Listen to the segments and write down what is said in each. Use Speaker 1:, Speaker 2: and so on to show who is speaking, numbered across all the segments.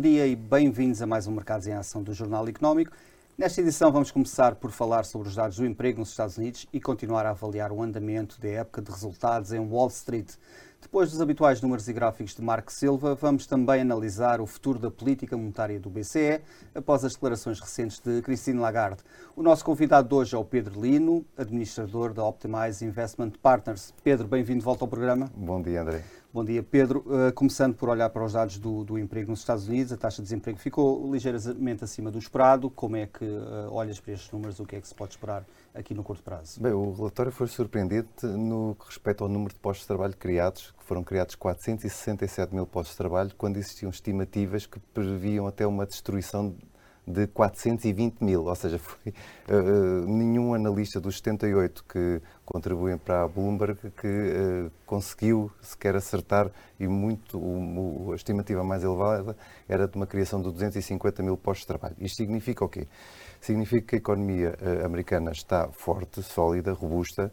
Speaker 1: bom dia e bem-vindos a mais um Mercados em Ação do Jornal Económico. Nesta edição vamos começar por falar sobre os dados do emprego nos Estados Unidos e continuar a avaliar o andamento da época de resultados em Wall Street. Depois dos habituais números e gráficos de Marco Silva, vamos também analisar o futuro da política monetária do BCE após as declarações recentes de Christine Lagarde. O nosso convidado de hoje é o Pedro Lino, administrador da Optimize Investment Partners. Pedro, bem-vindo de volta ao programa.
Speaker 2: Bom dia, André.
Speaker 1: Bom dia, Pedro. Uh, começando por olhar para os dados do, do, emprego nos Estados Unidos, a taxa de desemprego ficou ligeiramente acima do esperado. Como é que uh, olhas para estes números? O que é que se pode esperar aqui no curto prazo?
Speaker 2: Bem, o relatório foi surpreendente no que respeita ao número de postos de trabalho criados, que foram criados 467 mil postos de trabalho, quando existiam estimativas que previam até uma destruição de 420 mil, ou seja, foi, uh, nenhum analista dos 78 que contribuem para a Bloomberg que uh, conseguiu sequer acertar e muito, a estimativa mais elevada era de uma criação de 250 mil postos de trabalho. Isto significa o quê? Significa que a economia uh, americana está forte, sólida, robusta,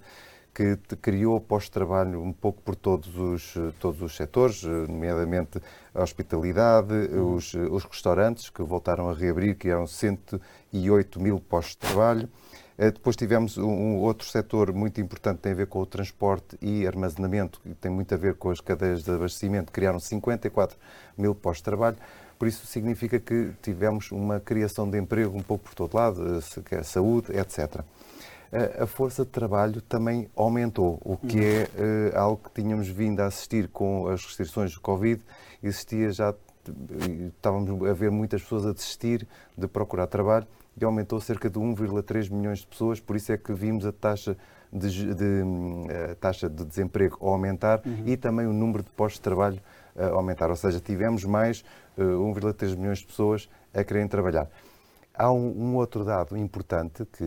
Speaker 2: que criou pós-trabalho um pouco por todos os, todos os setores, nomeadamente a hospitalidade, uhum. os, os restaurantes que voltaram a reabrir, que eram 108 mil postos de trabalho. Eh, depois tivemos um outro setor muito importante que tem a ver com o transporte e armazenamento, que tem muito a ver com as cadeias de abastecimento, criaram 54 mil postos de trabalho. Por isso significa que tivemos uma criação de emprego um pouco por todo lado, eh, saúde, etc a força de trabalho também aumentou, o que é uh, algo que tínhamos vindo a assistir com as restrições do Covid. Existia já, estávamos a ver muitas pessoas a desistir de procurar trabalho e aumentou cerca de 1,3 milhões de pessoas, por isso é que vimos a taxa de, de a taxa de desemprego aumentar uhum. e também o número de postos de trabalho uh, aumentar. Ou seja, tivemos mais uh, 1,3 milhões de pessoas a quererem trabalhar. Há um, um, outro dado importante que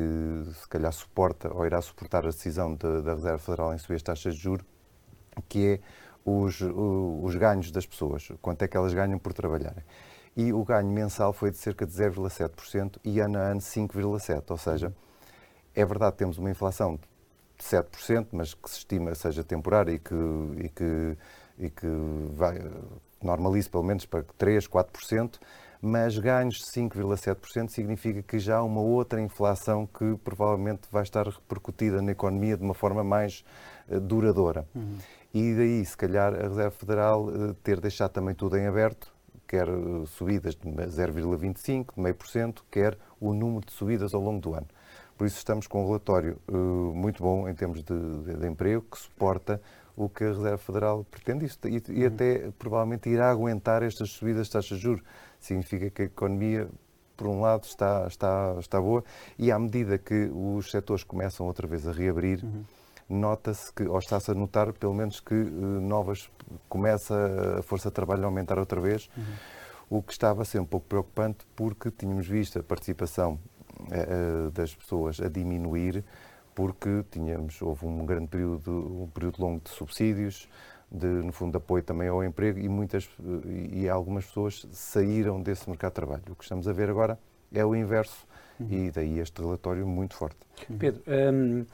Speaker 2: se calhar suporta ou irá suportar a decisão de, da Reserva Federal em subir as taxas de juros, que é os, os ganhos das pessoas, quanto é que elas ganham por trabalharem. E o ganho mensal foi de cerca de 0,7% e ano a ano 5,7%. Ou seja, é verdade que temos uma inflação de 7%, mas que se estima seja temporária e que, e que, e que vai, normalize pelo menos para 3%, 4%, mas ganhos de 5,7% significa que já há uma outra inflação que provavelmente vai estar repercutida na economia de uma forma mais uh, duradoura. Uhum. E daí, se calhar, a Reserva Federal uh, ter deixado também tudo em aberto, quer uh, subidas de 0,25%, de meio por cento, quer o número de subidas ao longo do ano. Por isso estamos com um relatório muito bom em termos de, de, de emprego, que suporta o que a Reserva Federal pretende e, e, até provavelmente irá aguentar estas subidas de taxas de juros significa que a economia, por um lado, está, está, está boa e à medida que os setores começam outra vez a reabrir, uhum. nota-se que, ou está-se a notar, pelo menos, que uh, novas, começa a força de trabalho a aumentar outra vez, uhum. o que estava a ser um pouco preocupante porque tínhamos visto a participação uh, das pessoas a diminuir porque tínhamos, houve um grande período, um período longo de subsídios, de, no fundo, de apoio também ao emprego e, muitas, e algumas pessoas saíram desse mercado de trabalho. O que estamos a ver agora é o inverso uhum. e daí este relatório muito forte.
Speaker 3: Pedro, um,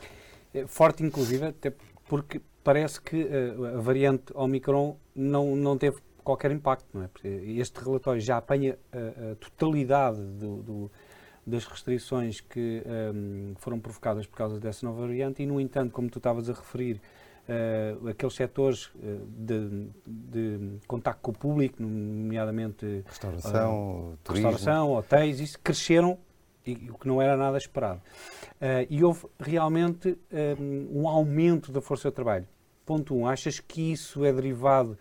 Speaker 3: é forte inclusive, até porque parece que uh, a variante Omicron não, não teve qualquer impacto, não é? Porque este relatório já apanha a, a totalidade do, do, das restrições que um, foram provocadas por causa dessa nova variante e, no entanto, como tu estavas a referir, uh, aqueles setores uh, de, de contacto com o público, nomeadamente
Speaker 2: restauração, uh, turismo.
Speaker 3: restauração hotéis, isso cresceram, e, o que não era nada esperado. e houve realmente um, um aumento da força de trabalho. Ponto 1. Um, achas que isso é derivado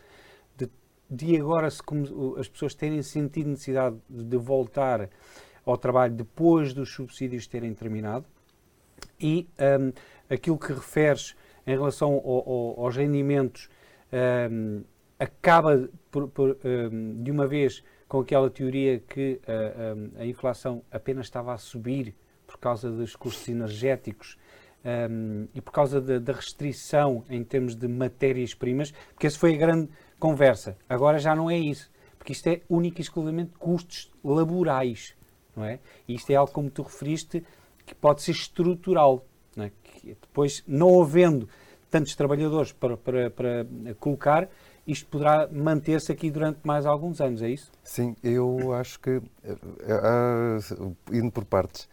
Speaker 3: de, de agora se, como, as pessoas terem sentido necessidade de voltar ao trabalho depois dos subsídios terem terminado? E um, aquilo que referes em relação ao, ao, aos rendimentos um, acaba por, por, um, de uma vez com aquela teoria que uh, um, a inflação apenas estava a subir por causa dos custos energéticos um, e por causa da, da, restrição em termos de matérias-primas, porque essa foi a grande conversa. Agora já não é isso, porque isto é único e exclusivamente custos laborais, não é? E isto é algo, como tu referiste, que pode ser estrutural. Não é? que depois, não havendo tantos trabalhadores para, para, para colocar, isto poderá manter-se aqui durante mais alguns anos, é isso?
Speaker 2: Sim, eu acho que, uh, indo por partes,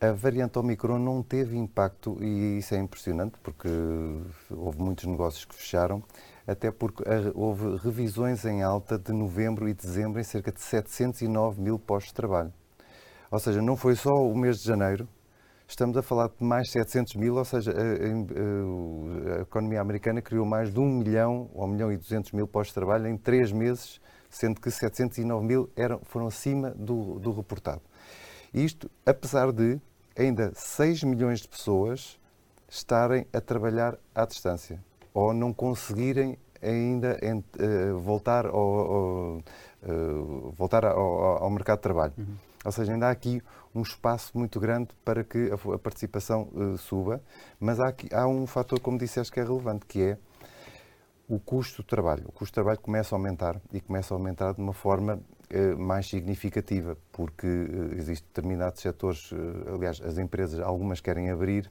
Speaker 2: a variante Omicron não teve impacto, e isso é impressionante, porque houve muitos negócios que fecharam, até porque houve revisões em alta de novembro e dezembro em cerca de 709 mil postos de trabalho. Ou seja, não foi só o mês de janeiro, estamos a falar de mais 700 mil, ou seja, a, a, a, economia americana criou mais de 1 milhão ou 1 milhão e 200 mil postos de trabalho em 3 meses, sendo que 709 mil eram, foram acima do, do reportado. Isto, apesar de ainda 6 milhões de pessoas estarem a trabalhar à distância ou não conseguirem ainda uh, voltar, ao, ao, uh, voltar ao, ao, mercado de trabalho. Uhum. Ou seja, ainda há aqui um espaço muito grande para que a, a participação uh, suba, mas há, aqui, há um fator, como disseste, que é relevante, que é o custo do trabalho. O custo do trabalho começa a aumentar e começa a aumentar de uma forma mais significativa, porque existem determinados setores, aliás, as empresas, algumas querem abrir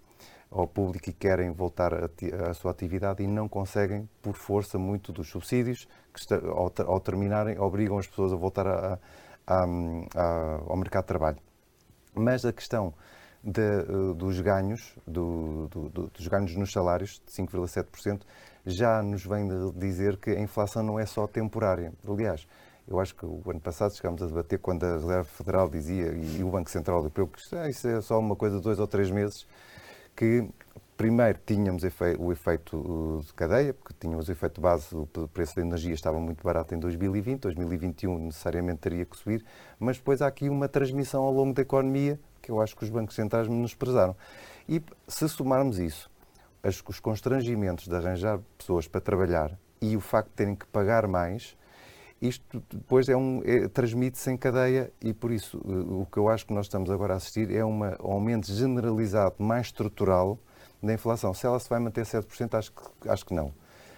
Speaker 2: ao público e querem voltar à sua atividade e não conseguem, por força, muito dos subsídios, que ao, ao terminarem, obrigam as pessoas a voltar a, a, a, ao mercado de trabalho. Mas a questão de, eh, dos ganhos, do, do, dos ganhos nos salários, de 5,7%, já nos vem dizer que a inflação não é só temporária. Aliás, eu acho que o ano passado chegámos a debater quando a Reserva Federal dizia, e, o Banco Central Europeu, que ah, isso é só uma coisa de dois ou três meses, que primeiro tínhamos o efeito uh, de cadeia, porque tínhamos o efeito base, o preço da energia estava muito barato em 2020, 2021 necessariamente teria que subir, mas depois há aqui uma transmissão ao longo da economia que eu acho que os bancos centrais menosprezaram. E se somarmos isso, os constrangimentos de arranjar pessoas para trabalhar e o facto de terem que pagar mais, isto depois é um, é, transmite-se em cadeia e por isso o que eu acho que nós estamos agora a assistir é um aumento generalizado, mais estrutural da inflação. Se ela se vai manter 7%, acho que, acho que não.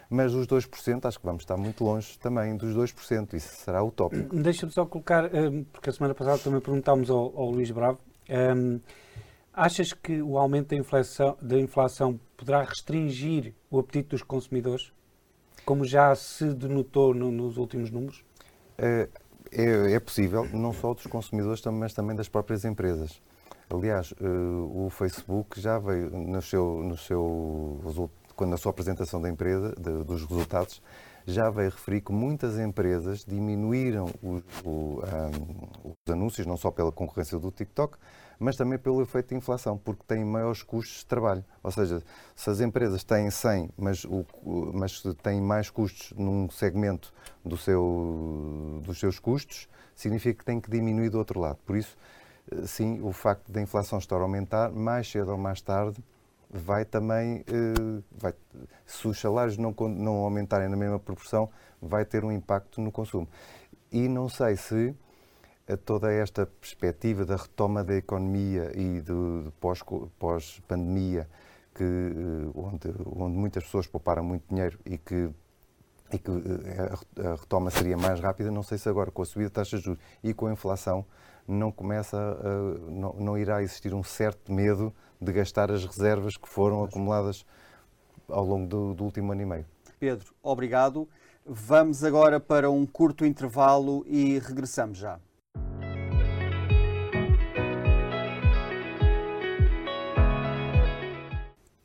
Speaker 2: Mas os 2%, acho que vamos estar muito longe também dos 2%. Isso será utópico.
Speaker 3: Deixa-me só colocar, eh, porque a semana passada também perguntámos ao, ao Luís Bravo, um, ehm, achas que o aumento da inflação, da inflação poderá restringir o apetite dos consumidores? como já se denotou no, nos últimos números?
Speaker 2: É, é, é, possível, não só dos consumidores, mas também das próprias empresas. Aliás, uh, o Facebook já veio no seu, no seu quando na sua apresentação da empresa, de, dos resultados, já veio referir que muitas empresas diminuíram o, o, um, os anúncios, não só pela concorrência do TikTok, mas também pelo efeito de inflação, porque têm maiores custos de trabalho. Ou seja, se as empresas têm 100, mas, o, mas têm mais custos num segmento do seu, dos seus custos, significa que têm que diminuir do outro lado. Por isso, eh, sim, o facto da inflação estar a aumentar, mais cedo ou mais tarde, vai também, eh, vai, se os salários não, não aumentarem na mesma proporção, vai ter um impacto no consumo. E não sei se toda esta perspectiva da retoma da economia e do, pós-pandemia, pós eh, onde, onde muitas pessoas pouparam muito dinheiro e que e que eh, a retoma seria mais rápida, não sei se agora com a subida de taxas de juros e com a inflação não começa a, não, não, irá existir um certo medo de gastar as reservas que foram acumuladas ao longo do, do último ano e meio.
Speaker 1: Pedro, obrigado. Vamos agora para um curto intervalo e regressamos já.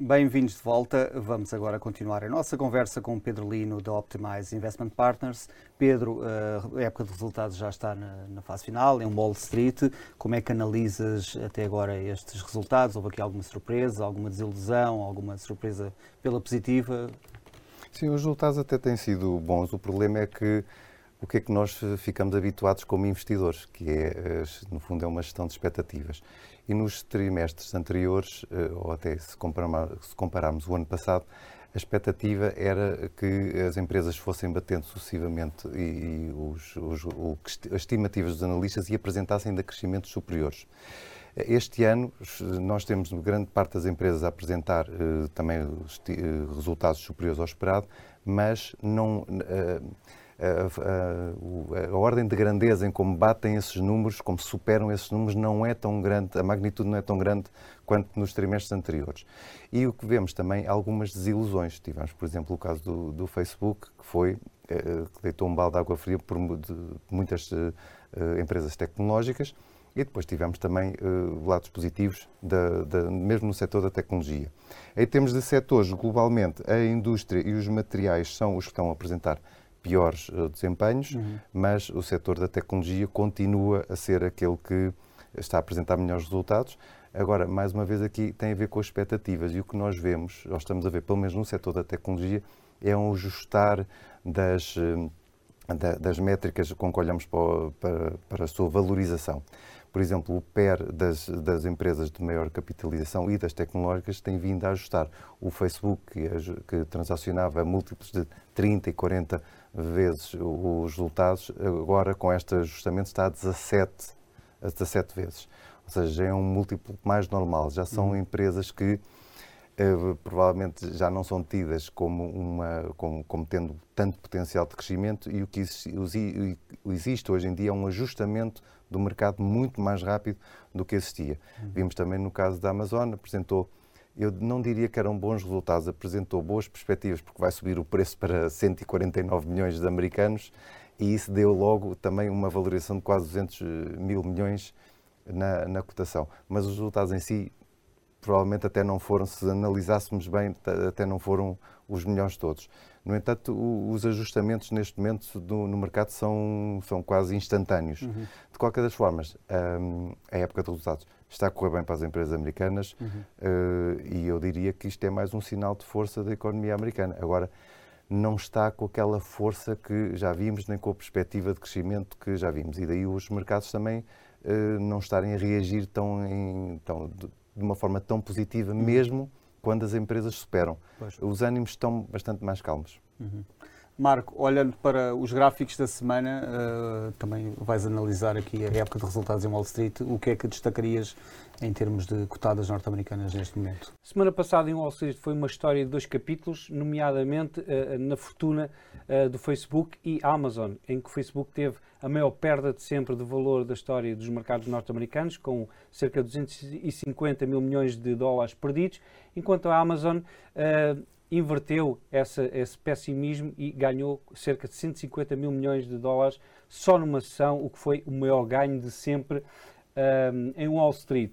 Speaker 1: Bem-vindos de volta. Vamos agora continuar a nossa conversa com Pedro Lino da Optimize Investment Partners. Pedro, a época de resultados já está na, na, fase final, em Wall Street. Como é que analisas até agora estes resultados? Houve aqui alguma surpresa, alguma desilusão, alguma surpresa pela positiva?
Speaker 2: Sim, os resultados até têm sido bons. O problema é que o que é que nós ficamos habituados como investidores, que é, no fundo, é uma gestão de expectativas. E nos trimestres anteriores, eh, ou até se compararmos o ano passado, a expectativa era que as empresas fossem batendo sucessivamente e, os, os, o, as estimativas dos analistas e apresentassem ainda crescimentos superiores. Este ano, nós temos grande parte das empresas a apresentar eh, também eh, resultados superiores ao esperado, mas não. Eh, a, a, a, ordem de grandeza em como batem esses números, como superam esses números, não é tão grande, a magnitude não é tão grande quanto nos trimestres anteriores. E o que vemos também algumas desilusões. Tivemos, por exemplo, o caso do, do Facebook, que foi que deitou um balde de água fria por muitas empresas tecnológicas. E depois tivemos também uh, lados positivos, da, da, mesmo no setor da tecnologia. Em termos de setores, globalmente, a indústria e os materiais são os que estão a apresentar piores uh, desempenhos, uhum. mas o setor da tecnologia continua a ser aquele que está a apresentar melhores resultados. Agora, mais uma vez aqui tem a ver com as expectativas e o que nós vemos, ou estamos a ver, pelo menos no setor da tecnologia, é um ajustar das, eh, das métricas com que olhamos para, para, para a sua valorização. Por exemplo, o PER das, das, empresas de maior capitalização e das tecnológicas tem vindo a ajustar. O Facebook, que, que transacionava múltiplos de 30 e 40 vezes os resultados, agora com este ajustamento está a 17, a 17 vezes. Ou seja, é um múltiplo mais normal. Já são uhum. empresas que Uh, provavelmente já não são tidas como, uma, como, como, tendo tanto potencial de crescimento e o que existe, existe, hoje em dia é um ajustamento do mercado muito mais rápido do que existia. Uhum. Vimos também no caso da Amazon, apresentou, eu não diria que eram bons resultados, apresentou boas perspectivas porque vai subir o preço para 149 milhões de americanos e isso deu logo também uma valorização de quase 200 mil milhões na, na cotação. Mas os resultados em si provavelmente até não foram, se analisássemos bem, até não foram os melhores todos. No entanto, os ajustamentos neste momento no mercado são, são quase instantâneos. Uhum. De qualquer das formas, hum, a época de resultados está a correr bem para as empresas americanas uhum. uh, e eu diria que isto é mais um sinal de força da economia americana. Agora, não está com aquela força que já vimos, nem com a perspectiva de crescimento que já vimos. E daí os mercados também uh, não estarem a reagir tão, em, tão de uma forma tão positiva, uhum. mesmo quando as empresas superam. Pois. Os ânimos estão bastante mais calmos.
Speaker 1: Uhum. Marco, olhando para os gráficos da semana, uh, também vais analisar aqui a época de resultados em Wall Street. O que é que destacarias em termos de cotadas norte-americanas neste momento?
Speaker 3: Semana passada em Wall Street foi uma história de dois capítulos, nomeadamente uh, na fortuna uh, do Facebook e Amazon, em que o Facebook teve a maior perda de sempre de valor da história dos mercados norte-americanos, com cerca de 250 mil milhões de dólares perdidos, enquanto a Amazon inverteu essa, esse pessimismo e ganhou cerca de 150 mil milhões de dólares só numa sessão, o que foi o maior ganho de sempre um, em Wall Street.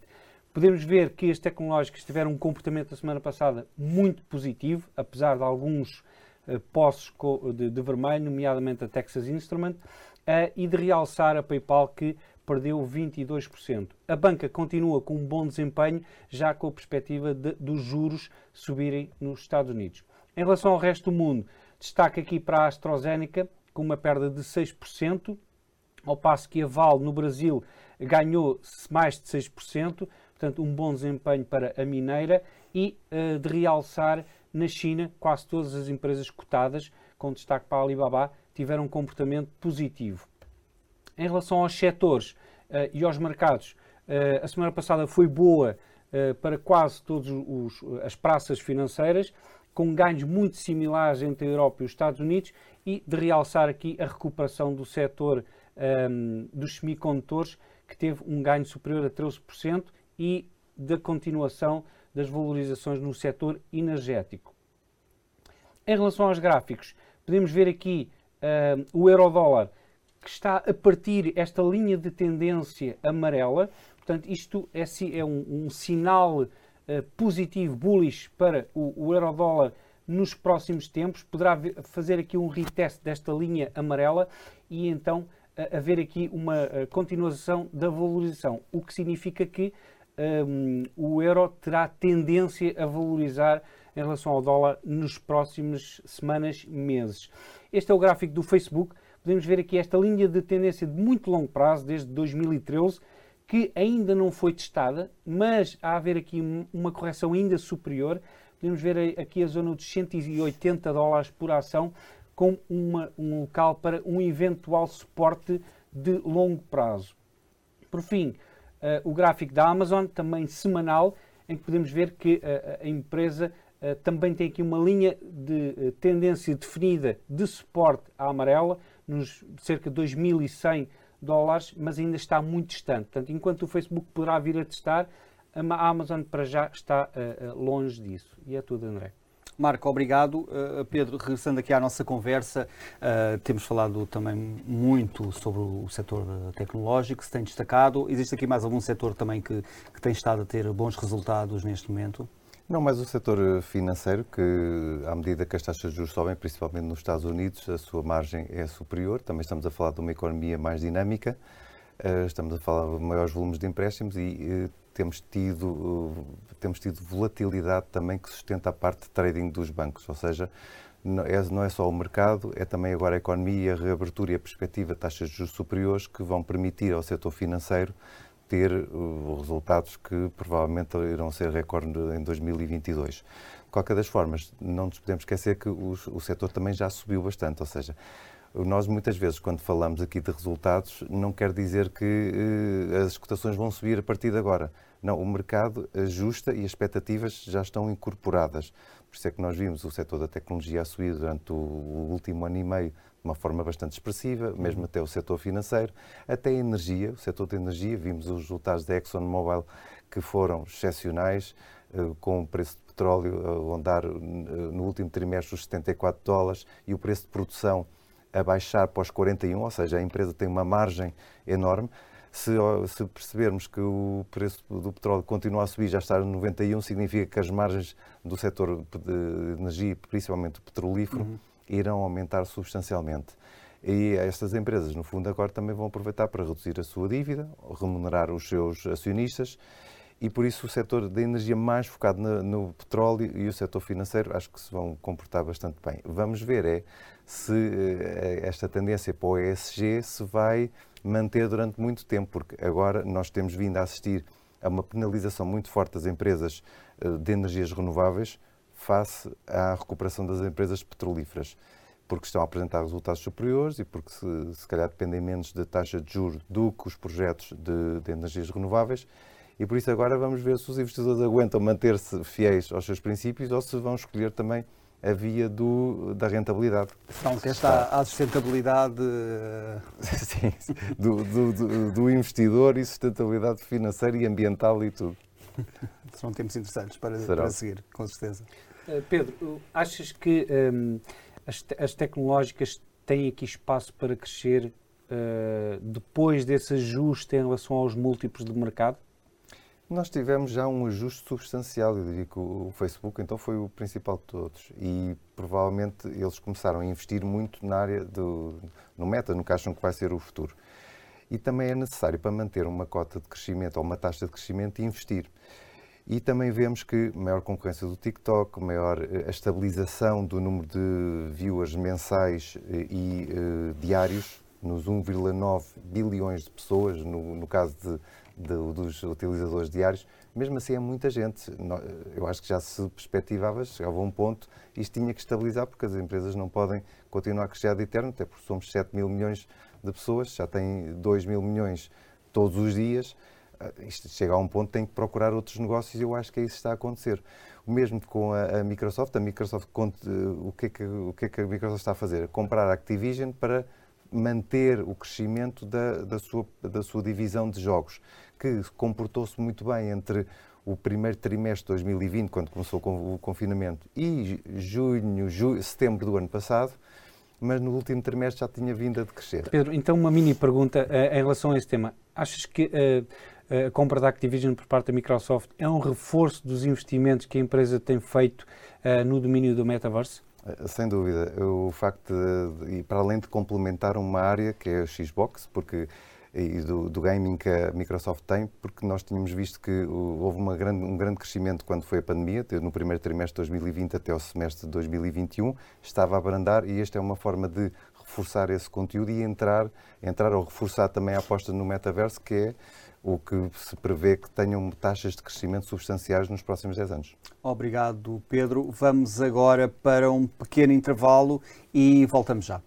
Speaker 3: Podemos ver que as tecnológicas tiveram um comportamento na semana passada muito positivo, apesar de alguns uh, de, de, vermelho, nomeadamente a Texas Instrument, uh, e de realçar a PayPal que perdeu 22%. A banca continua com um bom desempenho, já com a perspectiva de, dos juros subirem nos Estados Unidos. Em relação ao resto do mundo, destaque aqui para a AstraZeneca, com uma perda de 6%, ao passo que a Val no Brasil ganhou mais de 6%, portanto, um bom desempenho para a mineira, e uh, de realçar na China, quase todas as empresas cotadas, com destaque para a Alibaba, tiveram um comportamento positivo. Em relação aos setores uh, e aos mercados, uh, a semana passada foi boa uh, para quase todas as praças financeiras, com ganhos muito similares entre a Europa e os Estados Unidos, e de realçar aqui a recuperação do setor um, ehm, dos semicondutores, que teve um ganho superior a 13%, e da continuação das valorizações no setor energético. Em relação aos gráficos, podemos ver aqui uh, o euro-dólar que está a partir esta linha de tendência amarela. Portanto, isto é, é um, um, sinal uh, positivo, bullish, para o, o euro-dólar nos próximos tempos. Poderá fazer aqui um retest desta linha amarela e então haver aqui uma uh, continuação da valorização, o que significa que um, o euro terá tendência a valorizar em relação ao dólar nos próximos semanas, meses. Este é o gráfico do Facebook podemos ver aqui esta linha de tendência de muito longo prazo, desde 2013, que ainda não foi testada, mas há a haver aqui uma correção ainda superior. Podemos ver aqui a zona dos 180 dólares por ação, com uma, um local para um eventual suporte de longo prazo. Por fim, uh, o gráfico da Amazon, também semanal, em que podemos ver que uh, a empresa uh, também tem aqui uma linha de tendência definida de suporte à amarela, nos cerca de 2.100 dólares, mas ainda está muito distante. Portanto, enquanto o Facebook poderá vir a testar, a Amazon para já está uh, longe disso. E é tudo, André.
Speaker 1: Marco, obrigado. Uh, Pedro, regressando aqui à nossa conversa, uh, temos falado também muito sobre o setor tecnológico, se tem destacado. Existe aqui mais algum setor também que, que tem estado a ter bons resultados neste momento?
Speaker 2: Não, mas o setor financeiro, que à medida que as taxas de juros sobem, principalmente nos Estados Unidos, a sua margem é superior. Também estamos a falar de uma economia mais dinâmica, uh, estamos a falar de maiores volumes de empréstimos e temos tido, temos tido volatilidade também que sustenta a parte de trading dos bancos, ou seja, é, não é só o mercado, é também agora a economia, a reabertura e a perspectiva de taxas de juros superiores que vão permitir ao setor financeiro ter uh, resultados que provavelmente irão ser recorde em 2022. De qualquer das formas, não nos podemos esquecer que o, setor também já subiu bastante, ou seja, nós muitas vezes, quando falamos aqui de resultados, não quer dizer que uh, as cotações vão subir a partir de agora. Não, o mercado ajusta e as expectativas já estão incorporadas. Por isso é que nós vimos o setor da tecnologia a subir durante o último ano e meio de uma forma bastante expressiva, mesmo uhum. até o setor financeiro, até a energia, o setor da energia, vimos os resultados da ExxonMobil que foram excepcionais, uh, com o preço de petróleo a andar uh, no último trimestre os 74 dólares e o preço de produção a baixar para os 41, ou seja, a empresa tem uma margem enorme. Se, se, percebermos que o preço do petróleo continua a subir, já está no 91, significa que as margens do setor de energia, principalmente petrolífero, uhum. Irão aumentar substancialmente. E estas empresas, no fundo, agora também vão aproveitar para reduzir a sua dívida, remunerar os seus acionistas e por isso o setor da energia mais focado no, no, petróleo e o setor financeiro acho que se vão comportar bastante bem. Vamos ver é se eh, esta tendência para o ESG se vai manter durante muito tempo, porque agora nós temos vindo a assistir a uma penalização muito forte das empresas eh, de energias renováveis face à recuperação das empresas petrolíferas porque estão a apresentar resultados superiores e porque se, se calhar dependem menos da taxa de juros do que os projetos de, de energias renováveis e por isso agora vamos ver se os investidores aguentam manter-se fiéis aos seus princípios ou se vão escolher também a via do, da rentabilidade.
Speaker 1: Então, que está à sustentabilidade
Speaker 2: Sim, do, do, do, investidor e sustentabilidade financeira e ambiental e tudo.
Speaker 1: Serão tempos interessantes para, para seguir, com certeza.
Speaker 3: Uh, Pedro, achas que um, as, te as, tecnológicas têm aqui espaço para crescer uh, depois desse ajuste em relação aos múltiplos de mercado?
Speaker 2: Nós tivemos já um ajuste substancial, eu diria que o Facebook então foi o principal de todos e provavelmente eles começaram a investir muito na área do no meta, no que acham que vai ser o futuro. E também é necessário para manter uma cota de crescimento ou uma taxa de crescimento investir. E também vemos que maior concorrência do TikTok, maior eh, a estabilização do número de viewers mensais eh, e uh, diários, nos 1,9 bilhões de pessoas, no, no caso de de, dos utilizadores diários, mesmo assim é muita gente. Eu acho que já se perspectivava, chegava a um ponto, isto tinha que estabilizar, porque as empresas não podem continuar a crescer de eterno, até porque somos 7 mil milhões de pessoas, já tem 2 mil milhões todos os dias. Isto chega a um ponto tem que procurar outros negócios e eu acho que é isso que está a acontecer. O mesmo com a, a Microsoft. A Microsoft, o que, é que, o que é que a Microsoft está a fazer? comprar a Activision para manter o crescimento da, da, sua, da sua divisão de jogos, que comportou-se muito bem entre o primeiro trimestre de 2020, quando começou o confinamento, e junho, julho, setembro do ano passado, mas no último trimestre já tinha vindo a decrescer.
Speaker 3: Pedro, então uma mini pergunta uh, em relação a esse tema. Achas que uh, a compra da Activision por parte da Microsoft é um reforço dos investimentos que a empresa tem feito uh, no domínio do metaverse?
Speaker 2: Eh, sem dúvida. O facto de, e para além de complementar uma área que é a Xbox, porque e do, do, gaming que a Microsoft tem, porque nós tínhamos visto que houve grande, um grande crescimento quando foi a pandemia, no primeiro trimestre de 2020 até o semestre de 2021, estava a abrandar e esta é uma forma de reforçar esse conteúdo e entrar, entrar ou reforçar também a aposta no metaverso, que é o que se prevê que tenham taxas de crescimento substanciais nos próximos 10 anos.
Speaker 1: Obrigado, Pedro. Vamos agora para um pequeno intervalo e voltamos já.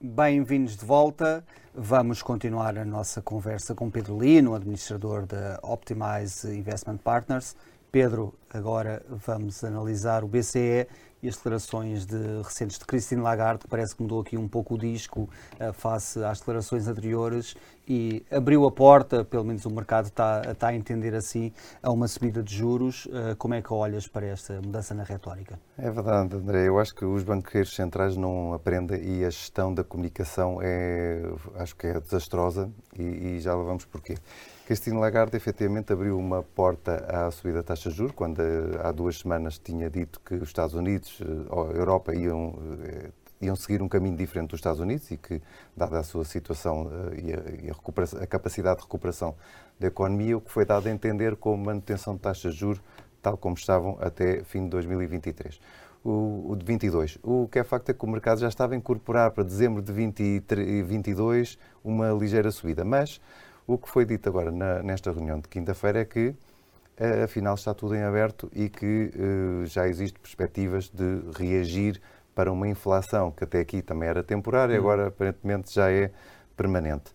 Speaker 1: Bem-vindos de volta. Vamos continuar a nossa conversa com Pedro Lino, administrador da Optimize Investment Partners. Pedro, agora vamos analisar o BCE e as declarações de, recentes de Christine Lagarde, que parece que mudou aqui um pouco o disco uh, face às declarações anteriores e abriu a porta, pelo menos o mercado está, a entender assim, a uma subida de juros. Uh, como é que olhas para esta mudança na retórica?
Speaker 2: É verdade, André. Eu acho que os banqueiros centrais não aprendem e a gestão da comunicação é, acho que é desastrosa e, e já lá vamos porquê. Christine Lagarde efetivamente abriu uma porta à subida da taxa de juros, quando eh, há duas semanas tinha dito que os Estados Unidos eh, ou a Europa iam, eh, iam seguir um caminho diferente dos Estados Unidos e que, dada a sua situação e, a, e a, a, capacidade de recuperação da economia, o que foi dado a entender como manutenção de taxas de juros tal como estavam até fim de 2023. O, de 22. O que é facto é que o mercado já estava a incorporar para dezembro de 2022 uma ligeira subida, mas o que foi dito agora na, nesta reunião de quinta-feira é que, uh, afinal, está tudo em aberto e que uh, já existem perspectivas de reagir para uma inflação que até aqui também era temporária, uhum. agora aparentemente já é permanente.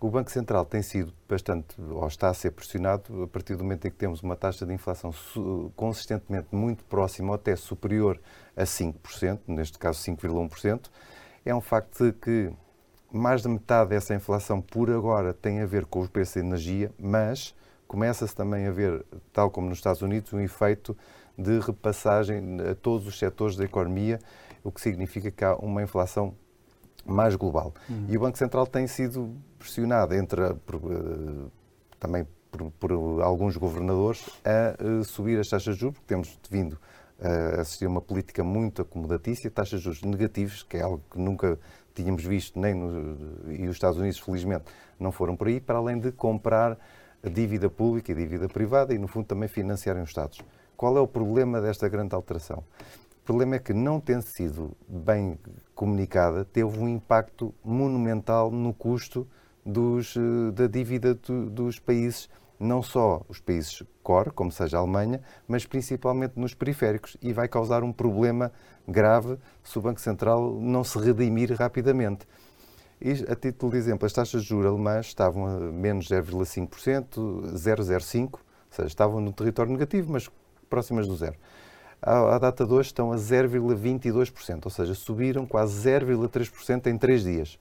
Speaker 2: O Banco Central tem sido bastante, ou está a ser pressionado, a partir do momento em que temos uma taxa de inflação consistentemente muito próxima ou até superior a 5%, neste caso 5,1%. É um facto de que mais da metade dessa inflação por agora tem a ver com os preços de energia, mas começa-se também a ver, tal como nos Estados Unidos, um efeito de repassagem a todos os setores da economia, o que significa que há uma inflação mais global. Uhum. E o Banco Central tem sido pressionado entre por, uh, também por, por, alguns governadores a uh, subir as taxas de juros, porque temos vindo a assistir a uma política muito acomodatícia, taxas de juros negativos, que é algo que nunca tínhamos visto, nem no, e os Estados Unidos, felizmente, não foram por aí, para além de comprar a dívida pública e dívida privada e, no fundo, também financiarem os Estados. Qual é o problema desta grande alteração? O problema é que, não tendo sido bem comunicada, teve um impacto monumental no custo dos, eh, da dívida do, dos países, não só os países core, como seja a Alemanha, mas principalmente nos periféricos, e vai causar um problema grave se o Banco Central não se redimir rapidamente. E, a título de exemplo, as taxas de juros alemãs estavam a menos 0,5%, 0,05%, ou seja, estavam no território negativo, mas próximas do zero. À, à data de hoje estão a 0,22%, ou seja, subiram quase 0,3% em três dias.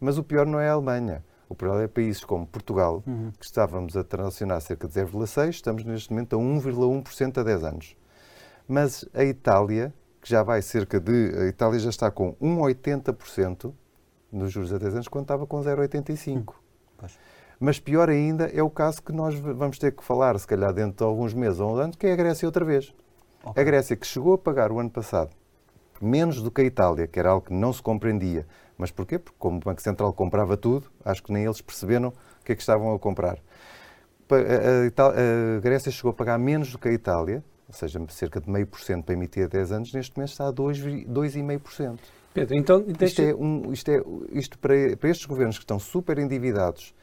Speaker 2: Mas o pior não é a Alemanha. O pior é países como Portugal, uhum. que estávamos a transacionar cerca de 0,6%, estamos neste momento a 1,1% a 10 anos. Mas a Itália que já vai cerca de. A Itália já está com 1,80% nos juros a 10 anos, quando estava com 0,85%. Hum. Mas pior ainda é o caso que nós vamos ter que falar, se calhar dentro de alguns meses ou um ano, que é a Grécia outra vez. Okay. A Grécia que chegou a pagar o ano passado menos do que a Itália, que era algo que não se compreendia. Mas porquê? Porque como o Banco Central comprava tudo, acho que nem eles perceberam o que é que estavam a comprar. A, a, a Grécia chegou a pagar menos do que a Itália, ou seja, cerca de meio por cento para emitir a 10 anos, neste momento está a 2,5%.
Speaker 3: Pedro, então
Speaker 2: deixa... isto, é um, isto, é, isto para, para estes governos que estão super endividados,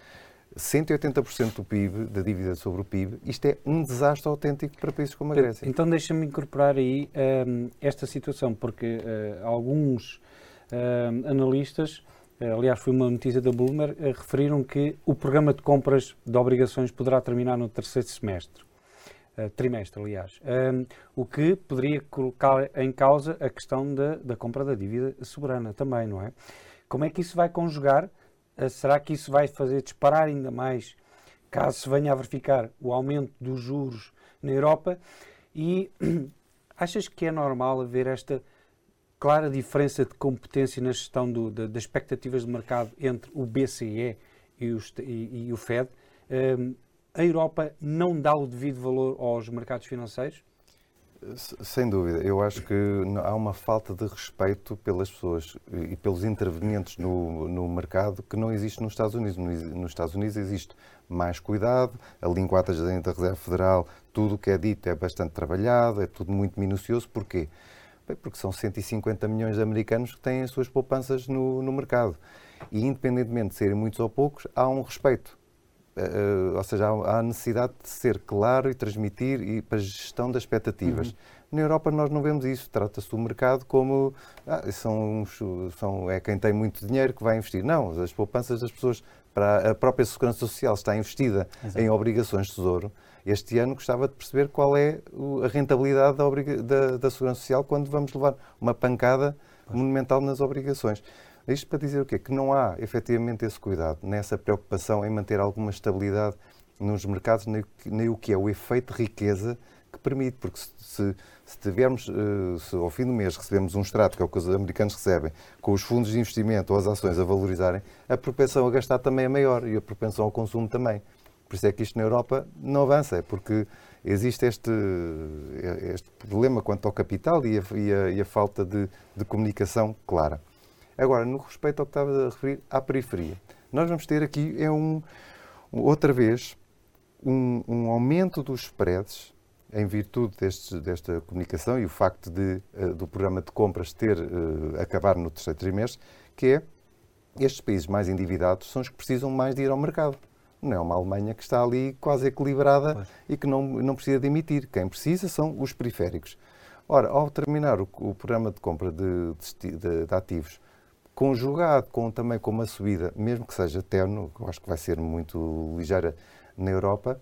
Speaker 2: 180% do PIB, da dívida sobre o PIB, isto é um desastre autêntico para países como a Grécia.
Speaker 3: Então deixa-me incorporar aí um, esta situação, porque uh, alguns uh, analistas, uh, aliás foi uma notícia da Bloomberg, referiram que o programa de compras de obrigações poderá terminar no terceiro semestre. Trimestre, aliás, um, o que poderia colocar em causa a questão da, da compra da dívida soberana também, não é? Como é que isso vai conjugar? Uh, será que isso vai fazer disparar ainda mais, caso se venha a verificar o aumento dos juros na Europa? E achas que é normal haver esta clara diferença de competência na gestão do, da, das expectativas de mercado entre o BCE e, e, e o Fed? Um, a Europa não dá o devido valor aos mercados financeiros?
Speaker 2: Sem dúvida. Eu acho que há uma falta de respeito pelas pessoas e pelos intervenientes no, no mercado que não existe nos Estados Unidos. Nos Estados Unidos existe mais cuidado, a linguagem da Reserva Federal, tudo o que é dito é bastante trabalhado, é tudo muito minucioso. Porquê? Bem, porque são 150 milhões de americanos que têm as suas poupanças no, no mercado. E, independentemente de serem muitos ou poucos, há um respeito. Uh, ou seja, há, a necessidade de ser claro e transmitir e para a gestão das expectativas. Uhum. Na Europa nós não vemos isso. Trata-se do mercado como ah, são, são, é quem tem muito dinheiro que vai investir. Não, as poupanças das pessoas para a própria segurança social está investida Exato. em obrigações de tesouro. Este ano gostava de perceber qual é a rentabilidade da, da, da segurança social quando vamos levar uma pancada pois. monumental nas obrigações. Isto para dizer o quê? Que não há efetivamente esse cuidado, nessa preocupação em manter alguma estabilidade nos mercados, nem, o que é o efeito de riqueza que permite, porque se, se tivermos, eh, se ao fim do mês recebemos um extrato, que é o que os americanos recebem, com os fundos de investimento ou as ações a valorizarem, a propensão a gastar também é maior e a propensão ao consumo também. Por isso é que isto na Europa não avança, é porque existe este, este problema quanto ao capital e a, e a, e a falta de, de comunicação clara. Agora, no respeito ao que estava a referir à periferia, nós vamos ter aqui é um, outra vez um, um aumento dos spreads em virtude deste, desta comunicação e o facto de, uh, do programa de compras ter uh, acabar no terceiro trimestre, que é estes países mais endividados são os que precisam mais de ir ao mercado. Não é uma Alemanha que está ali quase equilibrada pois. e que não, não precisa de emitir. Quem precisa são os periféricos. Ora, ao terminar o, o programa de compra de, de, de ativos conjugado com, também com uma subida, mesmo que seja terno, eu acho que vai ser muito ligeira na Europa,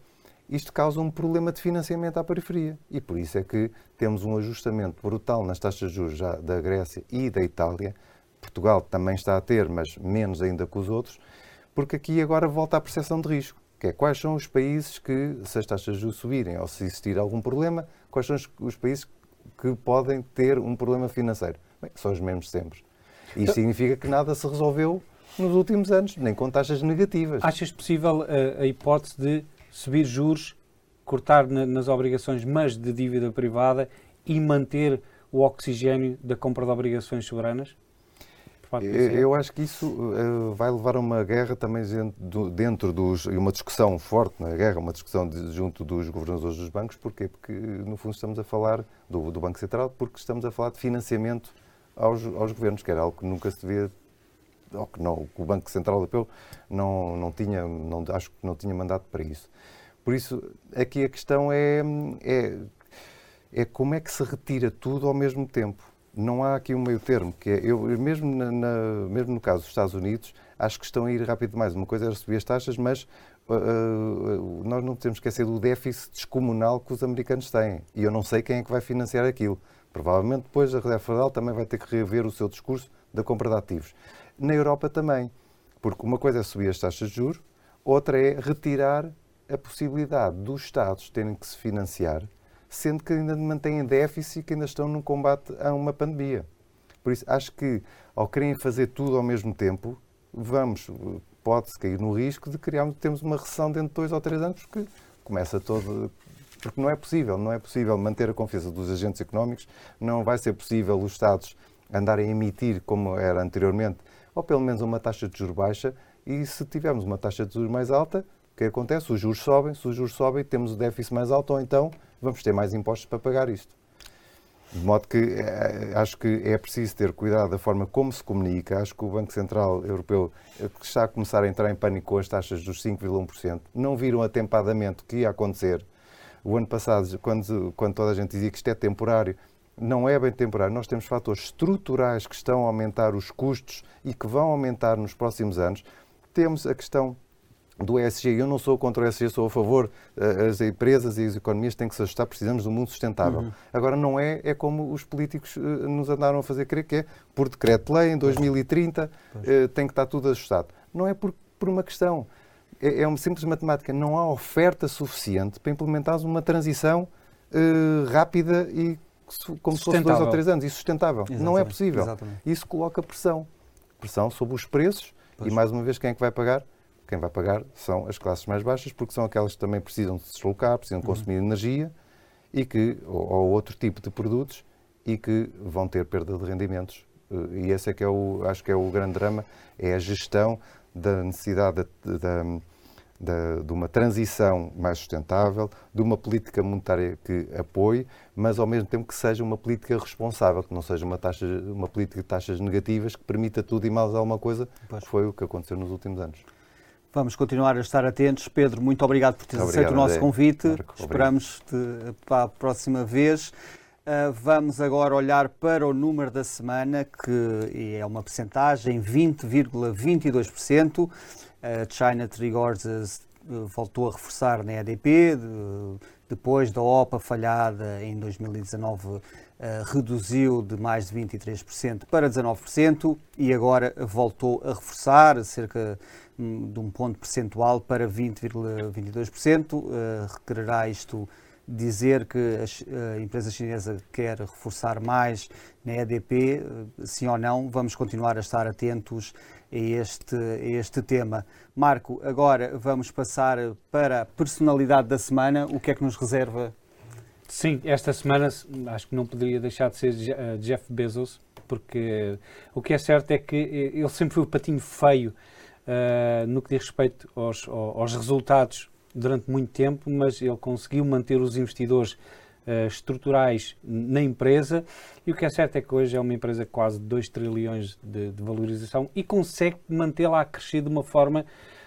Speaker 2: isto causa um problema de financiamento à periferia. E por isso é que temos um ajustamento brutal nas taxas de juros da Grécia e da Itália. Portugal também está a ter, mas menos ainda que os outros, porque aqui agora volta a percepção de risco. Que é quais são os países que, se as taxas de juros subirem ou se existir algum problema, quais são os países que podem ter um problema financeiro? Bem, são os mesmos sempre. Isto significa que nada se resolveu nos últimos anos, nem com taxas negativas.
Speaker 3: Achas possível a, eh, a hipótese de subir juros, cortar na, nas obrigações, mas de dívida privada e manter o oxigênio da compra de obrigações soberanas?
Speaker 2: Eu acho que isso uh, vai levar a uma guerra também dentro, dos. e uma discussão forte na guerra, uma discussão de, junto dos governadores dos bancos. Porquê? Porque, no fundo, estamos a falar do, do Banco Central, porque estamos a falar de financiamento aos, aos governos, que era algo que nunca se devia ou que, não, que o Banco Central Europeu não, não tinha, não, acho que não tinha mandato para isso. Por isso, aqui a questão é, é, é como é que se retira tudo ao mesmo tempo. Não há aqui um meio termo, que é, eu, mesmo, na, na, mesmo no caso dos Estados Unidos, acho que estão a ir rápido demais. Uma coisa é subir as taxas, mas uh, uh, nós não que esquecer do déficit descomunal que os americanos têm. E eu não sei quem é que vai financiar aquilo. Provavelmente depois a Reserva Federal também vai ter que rever o seu discurso da compra de ativos. Na Europa também, porque uma coisa é subir as taxas de juros, outra é retirar a possibilidade dos Estados terem que se financiar, sendo que ainda mantêm déficit e que ainda estão num combate a uma pandemia. Por isso, acho que ao querem fazer tudo ao mesmo tempo, vamos, pode-se cair no risco de criarmos, temos uma recessão dentro de dois ou três anos, porque começa todo, porque não é possível, não é possível manter a confiança dos agentes económicos, não vai ser possível os Estados andarem a emitir, como era anteriormente, ou pelo menos uma taxa de juros baixa, e se tivermos uma taxa de juros mais alta, o que acontece? Os juros sobem, se os juros sobem, temos o déficit mais alto, ou então vamos ter mais impostos para pagar isto. De modo que é, acho que é preciso ter cuidado da forma como se comunica. Acho que o Banco Central Europeu eh, está a começar a entrar em pânico com as taxas dos 5,1%. Não viram atempadamente o que ia acontecer o ano passado, quando, quando toda a gente dizia que isto é temporário, não é bem temporário. Nós temos fatores estruturais que estão a aumentar os custos e que vão aumentar nos próximos anos. Temos a questão do ESG. Eu não sou contra o ESG, sou a favor. Eh, as empresas e as economias têm que se ajustar. Precisamos de um mundo sustentável. Uhum. Agora, não é, é como os políticos eh, nos andaram a fazer crer que é por decreto-lei em 2030 pois. tem que estar tudo ajustado. Não é por, por uma questão é, é uma simples matemática. Não há oferta suficiente para implementares uma transição uh, rápida e como se fosse dois ou três anos e sustentável. Exatamente. Não é possível. Exatamente. Isso coloca pressão. Pressão sobre os preços pois. e, mais uma vez, quem é que vai pagar? Quem vai pagar são as classes mais baixas, porque são aquelas que também precisam de se deslocar, precisam de uhum. consumir energia e que, ou, ou, outro tipo de produtos e que vão ter perda de rendimentos. Eh, e esse é que é o, acho que é o grande drama, é a gestão da necessidade de, de, de, de, uma transição mais sustentável, de uma política monetária que apoie, mas ao mesmo tempo que seja uma política responsável, que não seja uma, taxa, uma política de taxas negativas que permita tudo e mais alguma coisa, pois. que foi o que aconteceu nos últimos anos.
Speaker 1: Vamos continuar a estar atentos. Pedro, muito obrigado por teres aceito o nosso convite. Marco, Esperamos para a próxima vez. Uh, vamos agora olhar para o número da semana, que é uma percentagem 20,22%. Uh, China Trigors voltou a reforçar na EDP, de, depois da OPA falhada em 2019, uh, reduziu de mais de 23% para 19% e agora voltou a reforçar cerca um, de um ponto percentual para 20,22%. Uh, requererá isto dizer que a, empresa chinesa quer reforçar mais na EDP, uh, sim ou não, vamos continuar a estar atentos a este, a este tema. Marco, agora vamos passar para a personalidade da semana. O que é que nos reserva?
Speaker 3: Sim, esta semana acho que não poderia deixar de ser eh, Jeff Bezos, porque o que é certo é que ele sempre foi o patinho feio uh, no que diz respeito aos, aos resultados durante muito tempo, mas ele conseguiu manter os investidores uh, estruturais na empresa e o que é certo é que hoje é uma empresa de quase 2 trilhões de, de valorização e consegue mantê-la a crescer de uma forma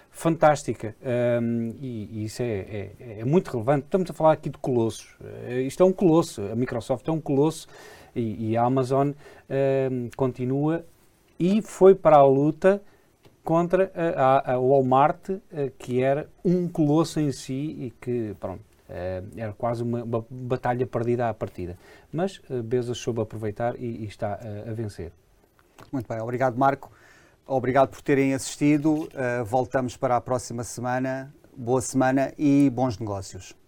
Speaker 3: fantástica um, e, e, isso é, é, é, muito relevante. Estamos a falar aqui de colossos. Uh, isto é um colosso. A Microsoft é um colosso e, e a Amazon continua e foi para a luta contra a, a, Walmart, uh, que era um colosso em si e que, pronto, Uh, era quase uma, uma, batalha perdida à partida. Mas uh, Bezos soube aproveitar e, e está a vencer.
Speaker 1: Muito bem, obrigado Marco. Obrigado por terem assistido. voltamos para a próxima semana. Boa semana e bons negócios.